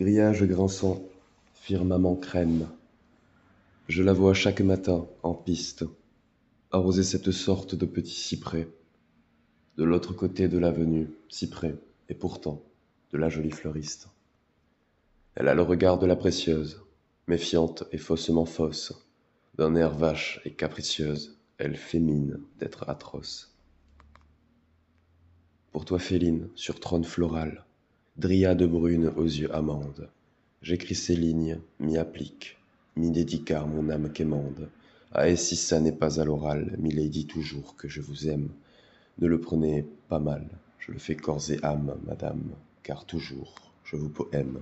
grillage grinçant firmament crème. Je la vois chaque matin en piste arroser cette sorte de petit cyprès. De l'autre côté de l'avenue cyprès et pourtant de la jolie fleuriste. Elle a le regard de la précieuse méfiante et faussement fausse. D'un air vache et capricieuse elle fait mine d'être atroce. Pour toi féline sur trône floral dryade brune aux yeux amandes. J'écris ces lignes m'y applique m'y dédicar mon âme quémande. Ah et si ça n'est pas à l'oral milady toujours que je vous aime. Ne le prenez pas mal je le fais corps et âme madame car toujours je vous poème